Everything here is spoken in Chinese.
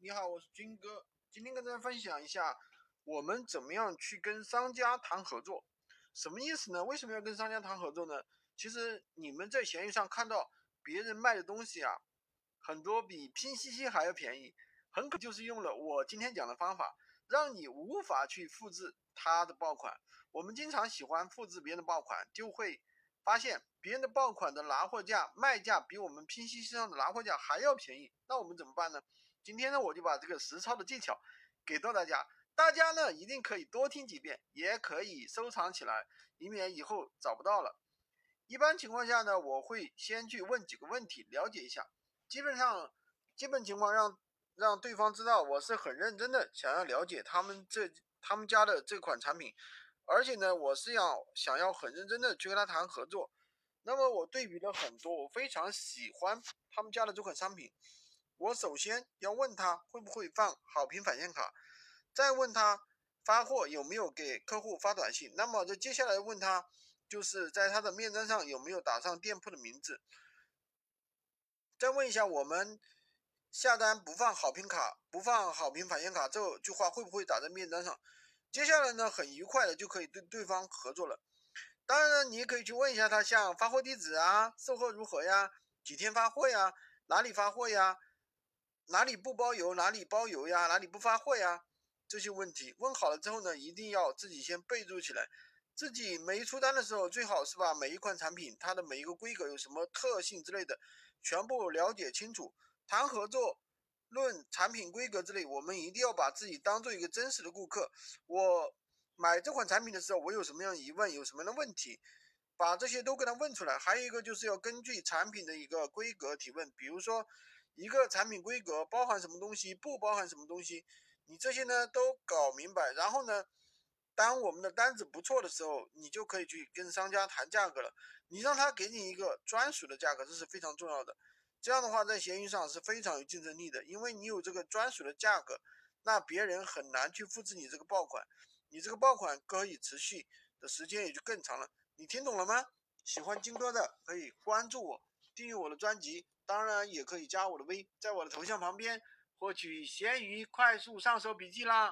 你好，我是军哥。今天跟大家分享一下，我们怎么样去跟商家谈合作？什么意思呢？为什么要跟商家谈合作呢？其实你们在闲鱼上看到别人卖的东西啊，很多比拼夕夕还要便宜，很可就是用了我今天讲的方法，让你无法去复制他的爆款。我们经常喜欢复制别人的爆款，就会发现别人的爆款的拿货价、卖价比我们拼夕夕上的拿货价还要便宜。那我们怎么办呢？今天呢，我就把这个实操的技巧给到大家，大家呢一定可以多听几遍，也可以收藏起来，以免以后找不到了。一般情况下呢，我会先去问几个问题，了解一下，基本上基本情况让让对方知道我是很认真的想要了解他们这他们家的这款产品，而且呢，我是要想要很认真的去跟他谈合作。那么我对比了很多，我非常喜欢他们家的这款商品。我首先要问他会不会放好评返现卡，再问他发货有没有给客户发短信。那么这接下来问他，就是在他的面单上有没有打上店铺的名字。再问一下，我们下单不放好评卡、不放好评返现卡这句话会不会打在面单上？接下来呢，很愉快的就可以对对方合作了。当然呢，你也可以去问一下他，像发货地址啊、售后如何呀、几天发货呀、哪里发货呀。哪里不包邮，哪里包邮呀？哪里不发货呀？这些问题问好了之后呢，一定要自己先备注起来。自己没出单的时候，最好是把每一款产品它的每一个规格有什么特性之类的，全部了解清楚。谈合作论产品规格之类，我们一定要把自己当做一个真实的顾客。我买这款产品的时候，我有什么样疑问，有什么样的问题，把这些都给他问出来。还有一个就是要根据产品的一个规格提问，比如说。一个产品规格包含什么东西，不包含什么东西，你这些呢都搞明白，然后呢，当我们的单子不错的时候，你就可以去跟商家谈价格了。你让他给你一个专属的价格，这是非常重要的。这样的话，在闲鱼上是非常有竞争力的，因为你有这个专属的价格，那别人很难去复制你这个爆款，你这个爆款可以持续的时间也就更长了。你听懂了吗？喜欢金哥的可以关注我，订阅我的专辑。当然也可以加我的微，在我的头像旁边获取闲鱼快速上手笔记啦。